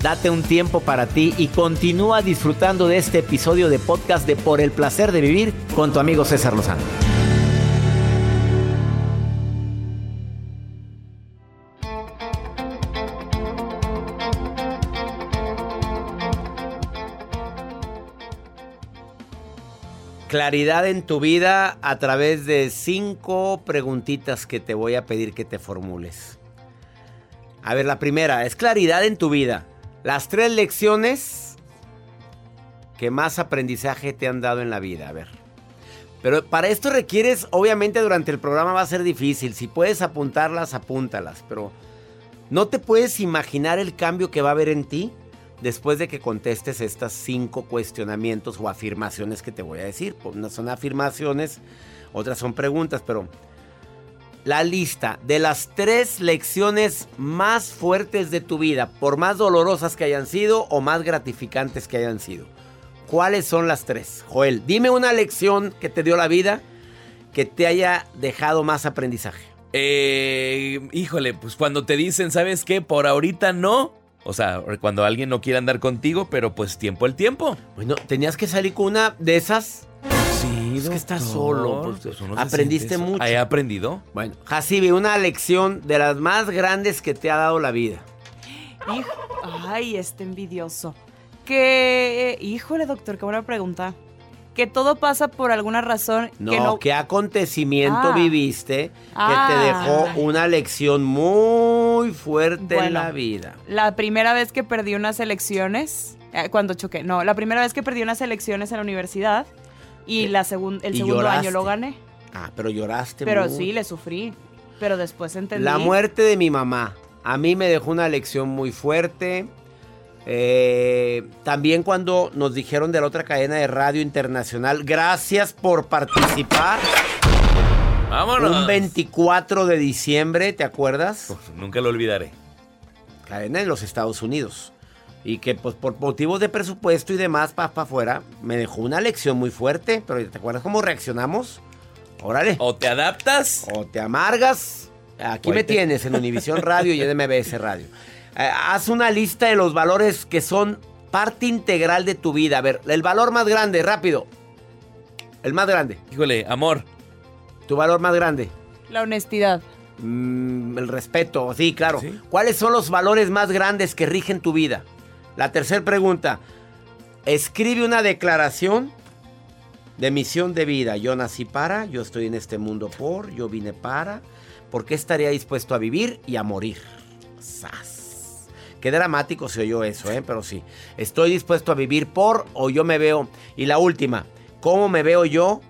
Date un tiempo para ti y continúa disfrutando de este episodio de podcast de Por el placer de vivir con tu amigo César Lozano. Claridad en tu vida a través de cinco preguntitas que te voy a pedir que te formules. A ver, la primera es claridad en tu vida. Las tres lecciones que más aprendizaje te han dado en la vida. A ver. Pero para esto requieres, obviamente durante el programa va a ser difícil. Si puedes apuntarlas, apúntalas. Pero no te puedes imaginar el cambio que va a haber en ti después de que contestes estas cinco cuestionamientos o afirmaciones que te voy a decir. Pues, Unas son afirmaciones, otras son preguntas, pero la lista de las tres lecciones más fuertes de tu vida, por más dolorosas que hayan sido o más gratificantes que hayan sido. ¿Cuáles son las tres? Joel, dime una lección que te dio la vida que te haya dejado más aprendizaje. Eh, híjole, pues cuando te dicen, ¿sabes qué? Por ahorita no. O sea, cuando alguien no quiere andar contigo, pero pues tiempo el tiempo. Bueno, tenías que salir con una de esas. Sí, Es que estás solo. pues, aprendiste mucho. He aprendido. Bueno, Hasibi, una lección de las más grandes que te ha dado la vida. Hijo- Ay, este envidioso. Que, híjole, doctor, qué buena pregunta. Que todo pasa por alguna razón No, que no. ¿qué acontecimiento Ah. viviste que Ah. te dejó una lección muy fuerte en la vida? La primera vez que perdí unas elecciones, eh, cuando choqué, no, la primera vez que perdí unas elecciones en la universidad y la segun- el Y segundo lloraste. año lo gané. Ah, pero lloraste Pero mucho. sí, le sufrí. Pero después entendí. La muerte de mi mamá a mí me dejó una lección muy fuerte. Eh, también cuando nos dijeron de la otra cadena de radio internacional, gracias por participar. Vámonos. Un 24 de diciembre, ¿te acuerdas? Uf, nunca lo olvidaré. Cadena en los Estados Unidos. Y que pues por motivos de presupuesto y demás, para afuera, me dejó una lección muy fuerte. Pero ¿te acuerdas cómo reaccionamos? Órale. O te adaptas. O te amargas. Aquí me tienes en Univisión Radio y en MBS Radio. Eh, haz una lista de los valores que son parte integral de tu vida. A ver, el valor más grande, rápido. El más grande. Híjole, amor. Tu valor más grande. La honestidad. Mm, el respeto, sí, claro. Sí. ¿Cuáles son los valores más grandes que rigen tu vida? La tercera pregunta. Escribe una declaración de misión de vida. Yo nací para, yo estoy en este mundo por, yo vine para. ¿Por qué estaría dispuesto a vivir y a morir? ¡Sas! Qué dramático se oyó eso, ¿eh? Pero sí. Estoy dispuesto a vivir por o yo me veo. Y la última. ¿Cómo me veo yo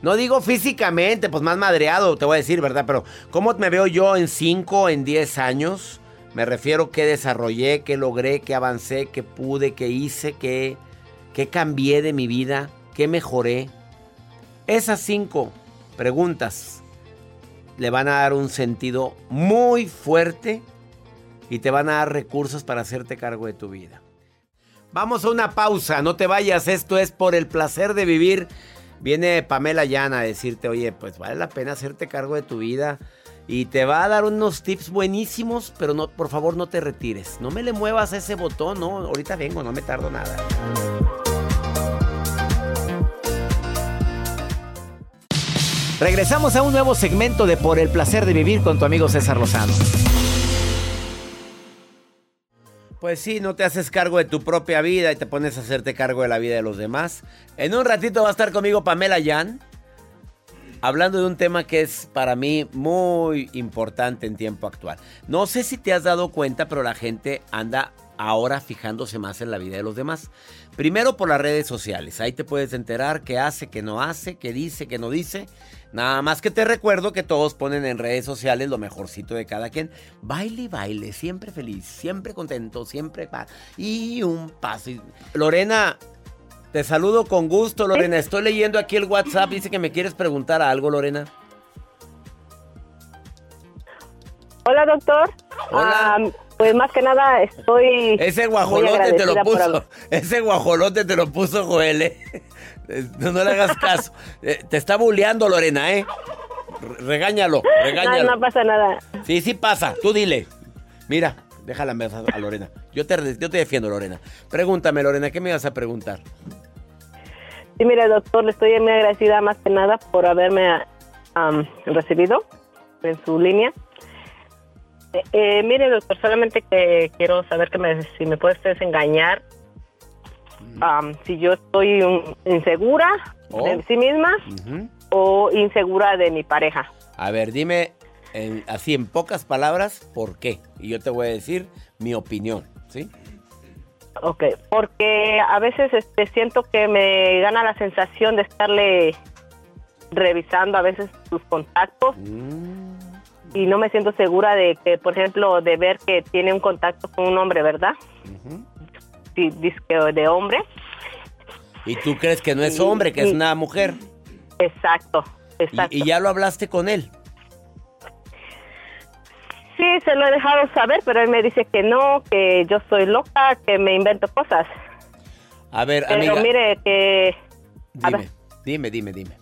no digo físicamente, pues más madreado, te voy a decir, ¿verdad? Pero ¿cómo me veo yo en 5, en 10 años? Me refiero qué desarrollé, qué logré, qué avancé, qué pude, qué hice, qué, qué cambié de mi vida, qué mejoré. Esas cinco preguntas le van a dar un sentido muy fuerte y te van a dar recursos para hacerte cargo de tu vida. Vamos a una pausa, no te vayas, esto es por el placer de vivir. Viene Pamela Llana a decirte, oye, pues vale la pena hacerte cargo de tu vida. Y te va a dar unos tips buenísimos, pero no, por favor no te retires. No me le muevas ese botón, no, ahorita vengo, no me tardo nada. Regresamos a un nuevo segmento de Por el placer de vivir con tu amigo César Lozano. Pues sí, no te haces cargo de tu propia vida y te pones a hacerte cargo de la vida de los demás. En un ratito va a estar conmigo Pamela Yan, hablando de un tema que es para mí muy importante en tiempo actual. No sé si te has dado cuenta, pero la gente anda ahora fijándose más en la vida de los demás. Primero por las redes sociales, ahí te puedes enterar qué hace, qué no hace, qué dice, qué no dice. Nada más que te recuerdo que todos ponen en redes sociales lo mejorcito de cada quien. Baile y baile, siempre feliz, siempre contento, siempre. Y un paso. Lorena, te saludo con gusto, Lorena. Estoy leyendo aquí el WhatsApp. Dice que me quieres preguntar algo, Lorena. Hola, doctor. Hola. Ah, pues más que nada estoy. Ese guajolote te lo puso. Ese guajolote te lo puso Joel. ¿eh? No, no le hagas caso. Eh, Te está bulleando, Lorena, ¿eh? Regáñalo, No, regáñalo. no pasa nada. Sí, sí pasa. Tú dile. Mira, déjala en a Lorena. Yo te, yo te defiendo, Lorena. Pregúntame, Lorena, ¿qué me vas a preguntar? Sí, mire, doctor, le estoy muy agradecida más que nada por haberme recibido en su línea. Eh, eh, mire, doctor, solamente que quiero saber que me, si me puede usted engañar. am, si yo estoy insegura Oh. de sí misma o insegura de mi pareja. A ver, dime en- así en pocas palabras por qué. Y yo te voy a decir mi opinión, ¿sí? Ok, porque a veces este, siento que me gana la sensación de estarle revisando a veces sus contactos Mm, y no me siento segura de que, por ejemplo, de ver que tiene un contacto con un hombre, ¿verdad? Sí, disque de hombre. ¿Y tú crees que no es hombre, que es una mujer? Exacto, Y- exacto. y ya lo hablaste con él. Sí, se lo he dejado saber, pero él me dice que no, que yo soy loca, que me invento cosas. A ver, Pero amiga, mire que... dime, ver. dime, dime, dime.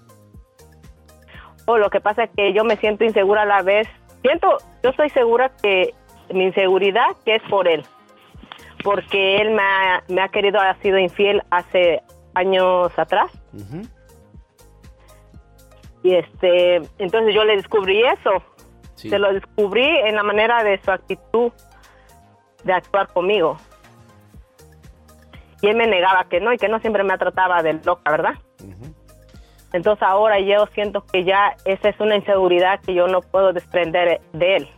O lo que pasa es que yo me siento insegura a la vez. Siento, yo estoy segura que mi inseguridad que es por él. Porque él me ha, me ha querido, ha sido infiel hace años atrás. Y este, entonces yo le descubrí eso. Sí. Se lo descubrí en la manera de su actitud de actuar conmigo. Y él me negaba que no, y que no siempre me trataba de loca, ¿verdad? Entonces ahora yo siento que ya esa es una inseguridad que yo no puedo desprender de él.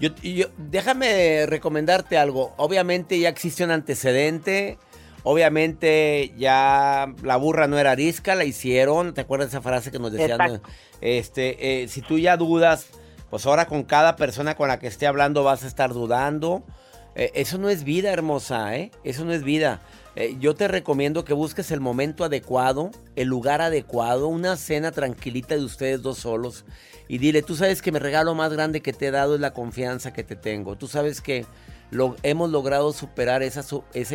Yo, déjame recomendarte algo. Obviamente ya existe un antecedente. Obviamente ya la burra no era arisca, la hicieron. ¿Te acuerdas de esa frase que nos decían? Exacto. Este, eh, si tú ya dudas, pues ahora con cada persona con la que esté hablando vas a estar dudando. Eh, eso no es vida, hermosa, ¿eh? Eso no es vida. Eh, yo te recomiendo que busques el momento adecuado, el lugar adecuado, una cena tranquilita de ustedes dos solos y dile, tú sabes que mi regalo más grande que te he dado es la confianza que te tengo. Tú sabes que lo, hemos logrado superar esa,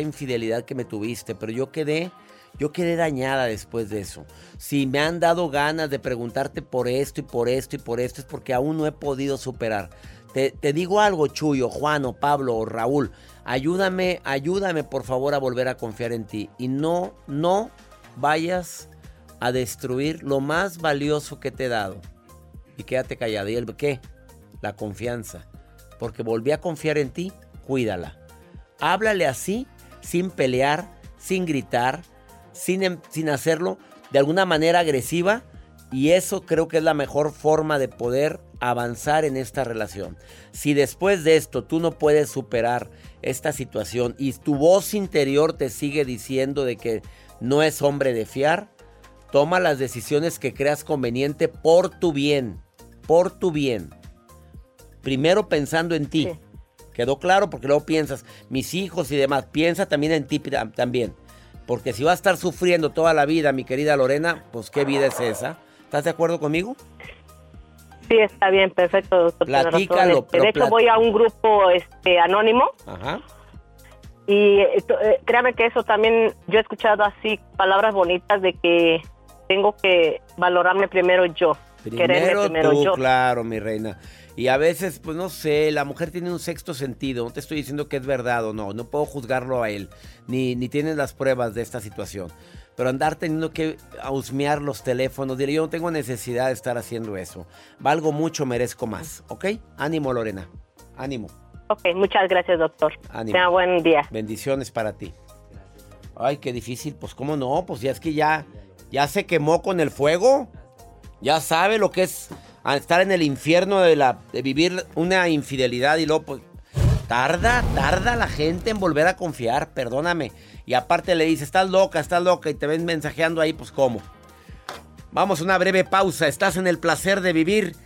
infidelidad que me tuviste, pero yo quedé, yo quedé dañada después de eso. Si me han dado ganas de preguntarte por esto y por esto y por esto es porque aún no he podido superar. Te, te digo algo, Chuyo, Juan o Pablo o Raúl, ayúdame, ayúdame por favor a volver a confiar en ti y no, no vayas a destruir lo más valioso que te he dado. Y quédate callado. ¿Y el qué? La confianza. Porque volví a confiar en ti, cuídala. Háblale así, sin pelear, sin gritar, sin, em- sin hacerlo de alguna manera agresiva. Y eso creo que es la mejor forma de poder avanzar en esta relación. Si después de esto tú no puedes superar esta situación y tu voz interior te sigue diciendo de que no es hombre de fiar, toma las decisiones que creas conveniente por tu bien, por tu bien. Primero pensando en ti. Sí. ¿Quedó claro? Porque luego piensas, mis hijos y demás, piensa también en ti tam- también. Porque si vas a estar sufriendo toda la vida, mi querida Lorena, pues qué vida es esa. ¿Estás de acuerdo conmigo? Sí, está bien, perfecto, doctor. Platícalo, Este, de hecho, voy a un grupo este, anónimo Ajá. y eh, créame que eso también, yo he escuchado así palabras bonitas de que tengo que valorarme primero yo. Primero, primero tú, yo. claro, mi reina. Y a veces, pues no sé, la mujer tiene un sexto sentido. No te estoy diciendo que es verdad o no. No puedo juzgarlo a él. Ni, ni tienes las pruebas de esta situación. Pero andar teniendo que husmear los teléfonos. Diré, yo no tengo necesidad de estar haciendo eso. Valgo mucho, merezco más. ¿Ok? Ánimo, Lorena. Ánimo. Ok, muchas gracias, doctor. Ánimo. Tenga buen día. Bendiciones para ti. Ay, qué difícil. Pues cómo no, pues ya es que ya, ya se quemó con el fuego. Ya sabe lo que es estar en el infierno de, la, de vivir una infidelidad y luego pues tarda, tarda la gente en volver a confiar, perdóname. Y aparte le dice, estás loca, estás loca y te ven mensajeando ahí, pues cómo. Vamos a una breve pausa, estás en el placer de vivir.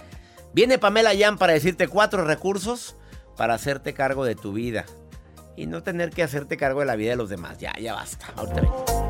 Viene Pamela Yan para decirte cuatro recursos para hacerte cargo de tu vida y no tener que hacerte cargo de la vida de los demás. Ya, ya basta. Ahorita vengo.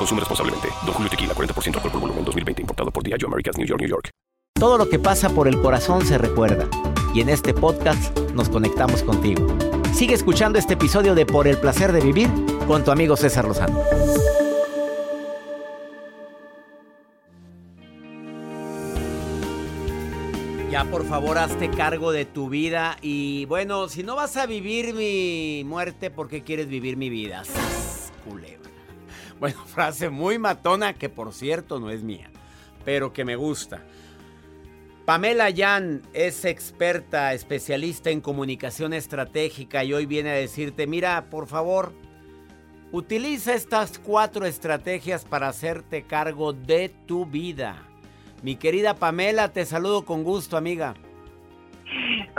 Consume responsablemente. Don Julio Tequila, 40% alcohol por volumen, 2020. Importado por Diageo Americas, New York, New York. Todo lo que pasa por el corazón se recuerda. Y en este podcast nos conectamos contigo. Sigue escuchando este episodio de Por el placer de vivir con tu amigo César Lozano. Ya por favor hazte cargo de tu vida y bueno, si no vas a vivir mi muerte, ¿por qué quieres vivir mi vida? Culebra. Bueno, frase muy matona que por cierto no es mía, pero que me gusta. Pamela Yan es experta, especialista en comunicación estratégica y hoy viene a decirte, mira, por favor, utiliza estas cuatro estrategias para hacerte cargo de tu vida. Mi querida Pamela, te saludo con gusto, amiga.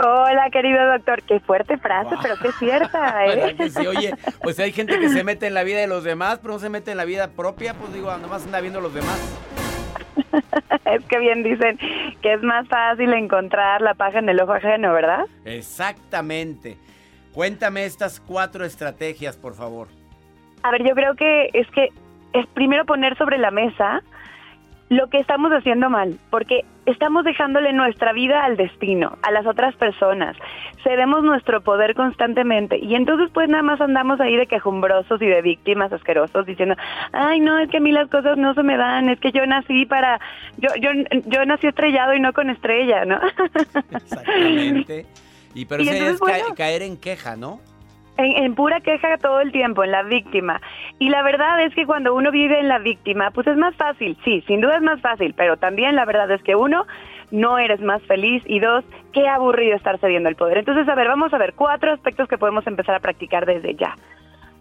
Hola, querido doctor. Qué fuerte frase, Wow. pero qué cierta, ¿eh? ¿Verdad que sí? Oye, pues hay gente que se mete en la vida de los demás, pero no se mete en la vida propia, pues digo, nomás anda viendo a los demás. es que bien dicen que es más fácil encontrar la paja en el ojo ajeno, ¿verdad? Exactamente. Cuéntame estas cuatro estrategias, por favor. A ver, yo creo que es que es primero poner sobre la mesa lo que estamos haciendo mal, porque estamos dejándole nuestra vida al destino, a las otras personas. Cedemos nuestro poder constantemente y entonces pues nada más andamos ahí de quejumbrosos y de víctimas asquerosos diciendo, ay no, es que a mí las cosas no se me dan, es que yo nací para, yo, yo, yo nací estrellado y no con estrella, ¿no? Exactamente. Y pero Y entonces, es bueno. caer en queja, ¿no? En, pura queja todo el tiempo, en la víctima. Y la verdad es que cuando uno vive en la víctima, pues es más fácil, sí, sin duda es más fácil, pero también la verdad es que uno, no eres más feliz y dos, qué aburrido estar cediendo el poder. Entonces, a ver, vamos a ver cuatro aspectos que podemos empezar a practicar desde ya.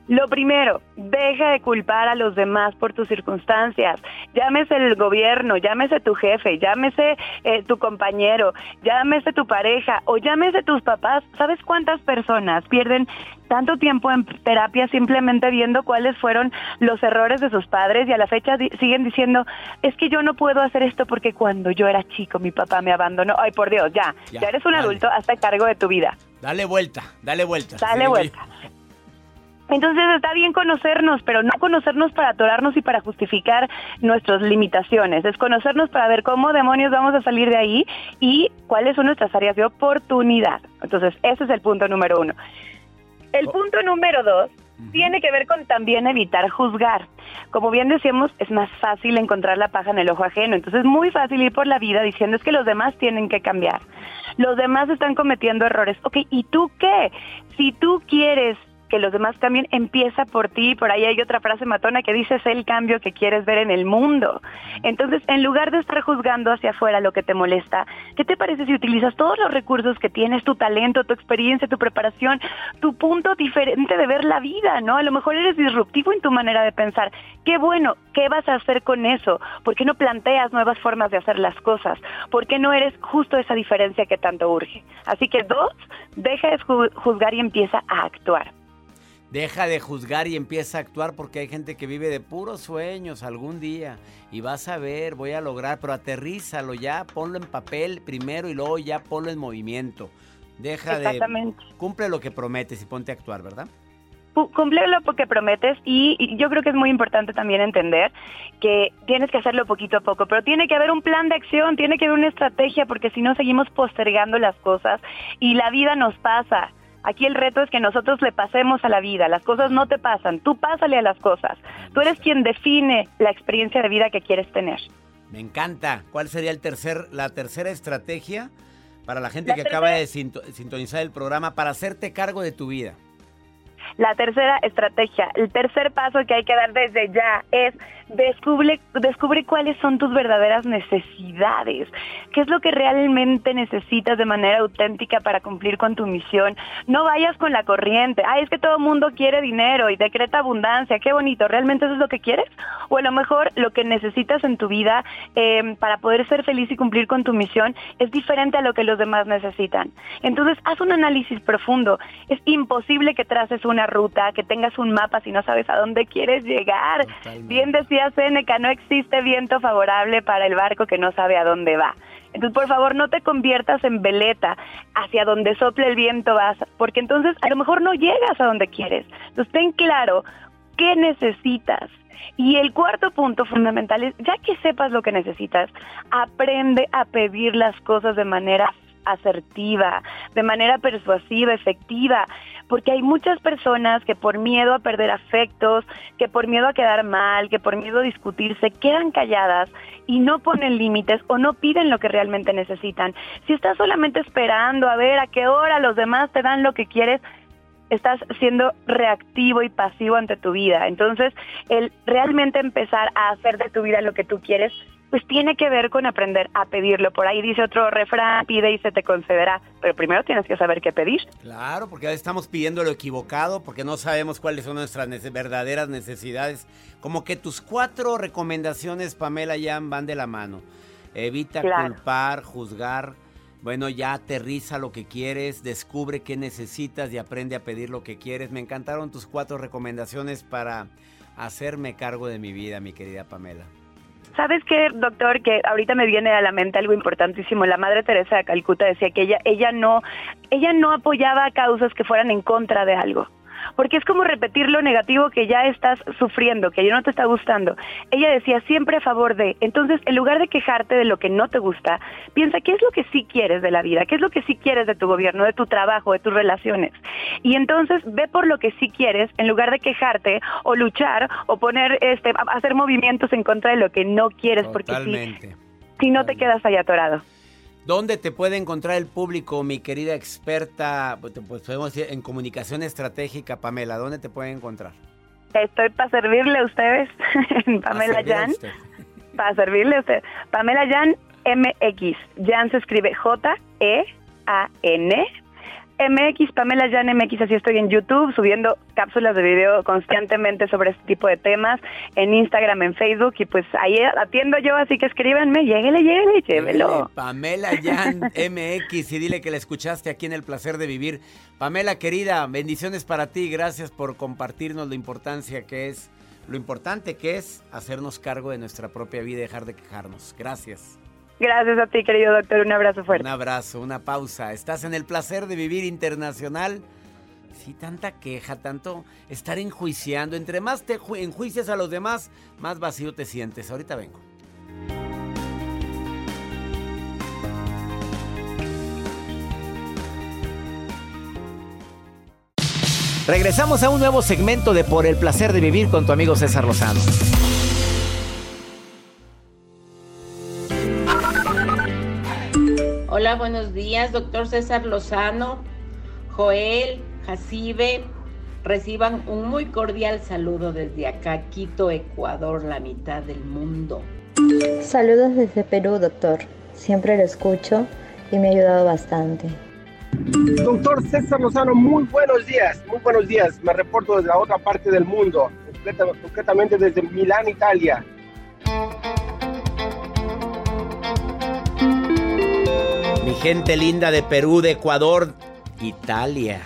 Lo primero, deja de culpar a los demás por tus circunstancias. Llámese el gobierno, llámese tu jefe, llámese eh, tu compañero, llámese tu pareja o llámese tus papás. ¿Sabes cuántas personas pierden tanto tiempo en terapia simplemente viendo cuáles fueron los errores de sus padres y a la fecha di- siguen diciendo, es que yo no puedo hacer esto porque cuando yo era chico mi papá me abandonó. Ay, por Dios, ya, Ya, ya, eres un dale. adulto, hazte cargo de tu vida. Dale vuelta, dale vuelta. Dale vuelta. Entonces está bien conocernos, pero no conocernos para atorarnos y para justificar nuestras limitaciones. Es conocernos para ver cómo demonios vamos a salir de ahí y cuáles son nuestras áreas de oportunidad. Entonces ese es el punto número uno. El Oh. punto número dos tiene que ver con también evitar juzgar. Como bien decíamos, es más fácil encontrar la paja en el ojo ajeno. Entonces es muy fácil ir por la vida diciendo es que los demás tienen que cambiar. Los demás están cometiendo errores. Ok, ¿y tú qué? Si tú quieres que los demás cambien, empieza por ti. Por ahí hay otra frase matona que dice, sé el cambio que quieres ver en el mundo. Entonces, en lugar de estar juzgando hacia afuera lo que te molesta, ¿qué te parece si utilizas todos los recursos que tienes, tu talento, tu experiencia, tu preparación, tu punto diferente de ver la vida, ¿no? A lo mejor eres disruptivo en tu manera de pensar. Qué bueno, ¿qué vas a hacer con eso? ¿Por qué no planteas nuevas formas de hacer las cosas? ¿Por qué no eres justo esa diferencia que tanto urge? Así que dos, deja de juzgar y empieza a actuar. Deja de juzgar y empieza a actuar porque hay gente que vive de puros sueños algún día y vas a ver, voy a lograr, pero aterrízalo ya, ponlo en papel primero y luego ya ponlo en movimiento. Deja de cumple lo que prometes y ponte a actuar, ¿verdad? Cumple lo que prometes y, yo creo que es muy importante también entender que tienes que hacerlo poquito a poco, pero tiene que haber un plan de acción, tiene que haber una estrategia porque si no seguimos postergando las cosas y la vida nos pasa Aquí el reto es que nosotros le pasemos a la vida, las cosas no te pasan, tú pásale a las cosas. Tú eres quien define la experiencia de vida que quieres tener. Me encanta. ¿Cuál sería el tercer, la tercera estrategia para la gente que acaba de sintonizar el programa para hacerte cargo de tu vida? La tercera estrategia, el tercer paso que hay que dar desde ya es descubre, descubre cuáles son tus verdaderas necesidades, qué es lo que realmente necesitas de manera auténtica para cumplir con tu misión. No vayas con la corriente, ay, es que todo el mundo quiere dinero y decreta abundancia, qué bonito, ¿realmente eso es lo que quieres? O a lo mejor lo que necesitas en tu vida em, para poder ser feliz y cumplir con tu misión es diferente a lo que los demás necesitan. Entonces, haz un análisis profundo. Es imposible que traces una ruta, que tengas un mapa si no sabes a dónde quieres llegar. Bien decía Seneca, no existe viento favorable para el barco que no sabe a dónde va. Entonces, por favor, no te conviertas en veleta hacia donde sople el viento vas, porque entonces a lo mejor no llegas a donde quieres. Entonces, ten claro qué necesitas. Y el cuarto punto fundamental es, ya que sepas lo que necesitas, aprende a pedir las cosas de manera asertiva, de manera persuasiva, efectiva, porque hay muchas personas que por miedo a perder afectos, que por miedo a quedar mal, que por miedo a discutir, se quedan calladas y no ponen límites o no piden lo que realmente necesitan. Si estás solamente esperando a ver a qué hora los demás te dan lo que quieres, estás siendo reactivo y pasivo ante tu vida. Entonces, el realmente empezar a hacer de tu vida lo que tú quieres pues tiene que ver con aprender a pedirlo. Por ahí dice otro refrán, pide y se te concederá, pero primero tienes que saber qué pedir. Claro, porque estamos pidiendo lo equivocado, porque no sabemos cuáles son nuestras verdaderas necesidades. Como que tus cuatro recomendaciones, Pamela, ya van de la mano. Evita culpar, juzgar. Bueno, ya aterriza lo que quieres, descubre qué necesitas y aprende a pedir lo que quieres. Me encantaron tus cuatro recomendaciones para hacerme cargo de mi vida, mi querida Pamela. ¿Sabes qué, doctor? Que ahorita me viene a la mente algo importantísimo. La Madre Teresa de Calcuta decía que ella, ella no, ella no apoyaba causas que fueran en contra de algo porque es como repetir lo negativo que ya estás sufriendo, que ya no te está gustando. Ella decía siempre a favor de, entonces en lugar de quejarte de lo que no te gusta, piensa qué es lo que sí quieres de la vida, qué es lo que sí quieres de tu gobierno, de tu trabajo, de tus relaciones. Y entonces ve por lo que sí quieres en lugar de quejarte o luchar o poner este hacer movimientos en contra de lo que no quieres porque si no te quedas ahí atorado. ¿Dónde te puede encontrar el público, mi querida experta, pues, pues podemos decir, en comunicación estratégica, Pamela? ¿Dónde te pueden encontrar? Estoy para servirle a ustedes, Pamela Jan. Para servirle a usted. Pamela Jan MX. Jan se escribe J-E-A-N MX, Pamela Jan MX, así estoy en YouTube subiendo cápsulas de video constantemente sobre este tipo de temas, en Instagram, en Facebook, y pues ahí atiendo yo, así que escríbanme, lléguele, lléguele, llévelo. Pamela Jan MX, y dile que la escuchaste aquí en El Placer de Vivir. Pamela, querida, bendiciones para ti, gracias por compartirnos la importancia que es, lo importante que es hacernos cargo de nuestra propia vida y dejar de quejarnos. Gracias. Gracias a ti, querido doctor. Un abrazo fuerte. Un abrazo, una pausa. Estás en el placer de vivir internacional. Sí, tanta queja, tanto estar enjuiciando. Entre más te enjuicias a los demás, más vacío te sientes. Ahorita vengo. Regresamos a un nuevo segmento de Por el placer de vivir con tu amigo César Lozano. Hola, buenos días, doctor César Lozano, Joel, Jacibe, Reciban un muy cordial saludo desde acá, Quito, Ecuador, la mitad del mundo. Saludos desde Perú, doctor. Siempre lo escucho y me ha ayudado bastante. Doctor César Lozano, muy buenos días, muy buenos días. Me reporto desde la otra parte del mundo, concretamente desde Milán, Italia. Mi gente linda de Perú, de Ecuador, Italia.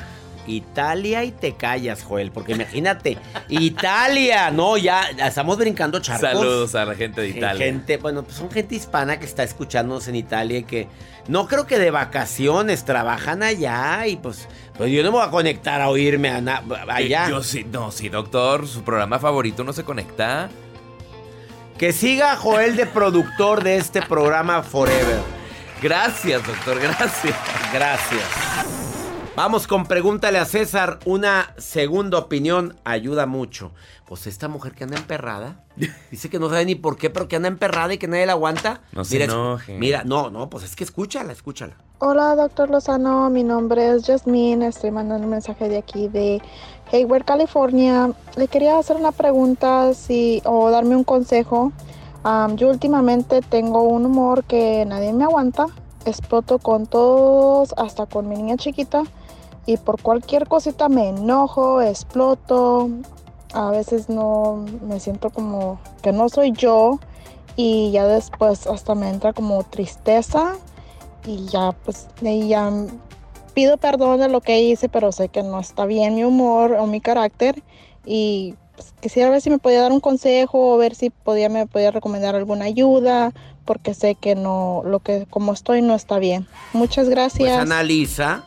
Italia y te callas, Joel, porque imagínate, Italia, no, ya, estamos brincando charcos. Saludos a la gente de Italia. Gente, bueno, pues son gente hispana que está escuchándonos en Italia y que no creo que de vacaciones trabajan allá y pues, pues yo no me voy a conectar a oírme allá. Eh, yo sí, no, sí, doctor, su programa favorito no se conecta. Que siga Joel de productor de este programa Forever. Gracias, doctor, gracias. Gracias. Vamos con pregúntale a César. Una segunda opinión ayuda mucho. Pues esta mujer que anda emperrada, dice que no sabe ni por qué, pero que anda emperrada y que nadie la aguanta. No se mira, enoje. Mira, no, no, pues es que escúchala, escúchala. Hola, doctor Lozano. Mi nombre es Jasmine. Estoy mandando un mensaje de aquí de Hayward, California. Le quería hacer una pregunta si, o darme un consejo. Yo últimamente tengo un humor que nadie me aguanta. Exploto con todos, hasta con mi niña chiquita. Y por cualquier cosita me enojo, exploto, a veces no me siento como que no soy yo. Y ya después hasta me entra como tristeza. Y ya pues y ya pido perdón de lo que hice, pero sé que no está bien mi humor o mi carácter. Y pues, quisiera ver si me podía dar un consejo o ver si podía me podía recomendar alguna ayuda porque sé que no lo que como estoy no está bien. Muchas gracias. Pues analiza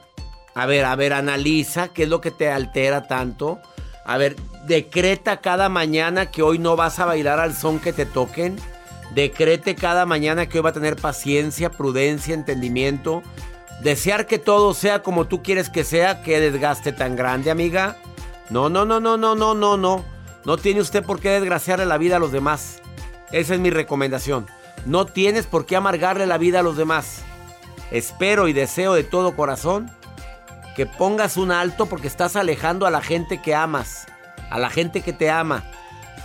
a ver, a ver, analiza qué es lo que te altera tanto. A ver, decreta cada mañana que hoy no vas a bailar al son que te toquen. Decrete cada mañana que hoy va a tener paciencia, prudencia, entendimiento. Desear que todo sea como tú quieres que sea, qué desgaste tan grande, amiga. No, no, no, no, no, no, no, no. No tiene usted por qué desgraciarle la vida a los demás. Esa es mi recomendación. No tienes por qué amargarle la vida a los demás. Espero y deseo de todo corazón que pongas un alto porque estás alejando a la gente que amas, a la gente que te ama.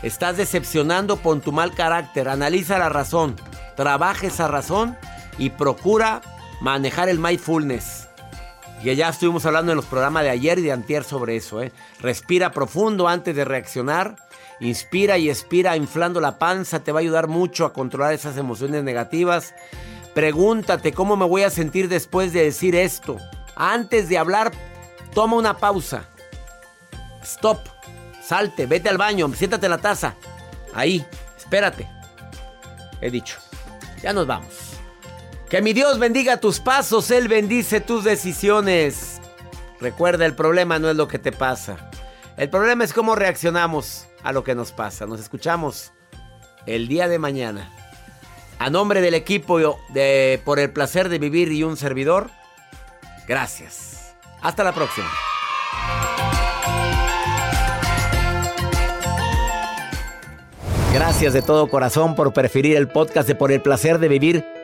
Estás decepcionando con tu mal carácter. Analiza la razón, trabaja esa razón y procura manejar el mindfulness. Y ya estuvimos hablando en los programas de ayer y de antier sobre eso. ¿eh? Respira profundo antes de reaccionar. Inspira y expira inflando la panza. Te va a ayudar mucho a controlar esas emociones negativas. Pregúntate cómo me voy a sentir después de decir esto. Antes de hablar, toma una pausa. Stop. Salte, vete al baño, siéntate en la taza. Ahí, espérate. He dicho. Ya nos vamos. Que mi Dios bendiga tus pasos, Él bendice tus decisiones. Recuerda, el problema no es lo que te pasa. El problema es cómo reaccionamos a lo que nos pasa. Nos escuchamos el día de mañana. A nombre del equipo de Por el placer de vivir y un servidor. Gracias. Hasta la próxima. Gracias de todo corazón por preferir el podcast de Por el placer de vivir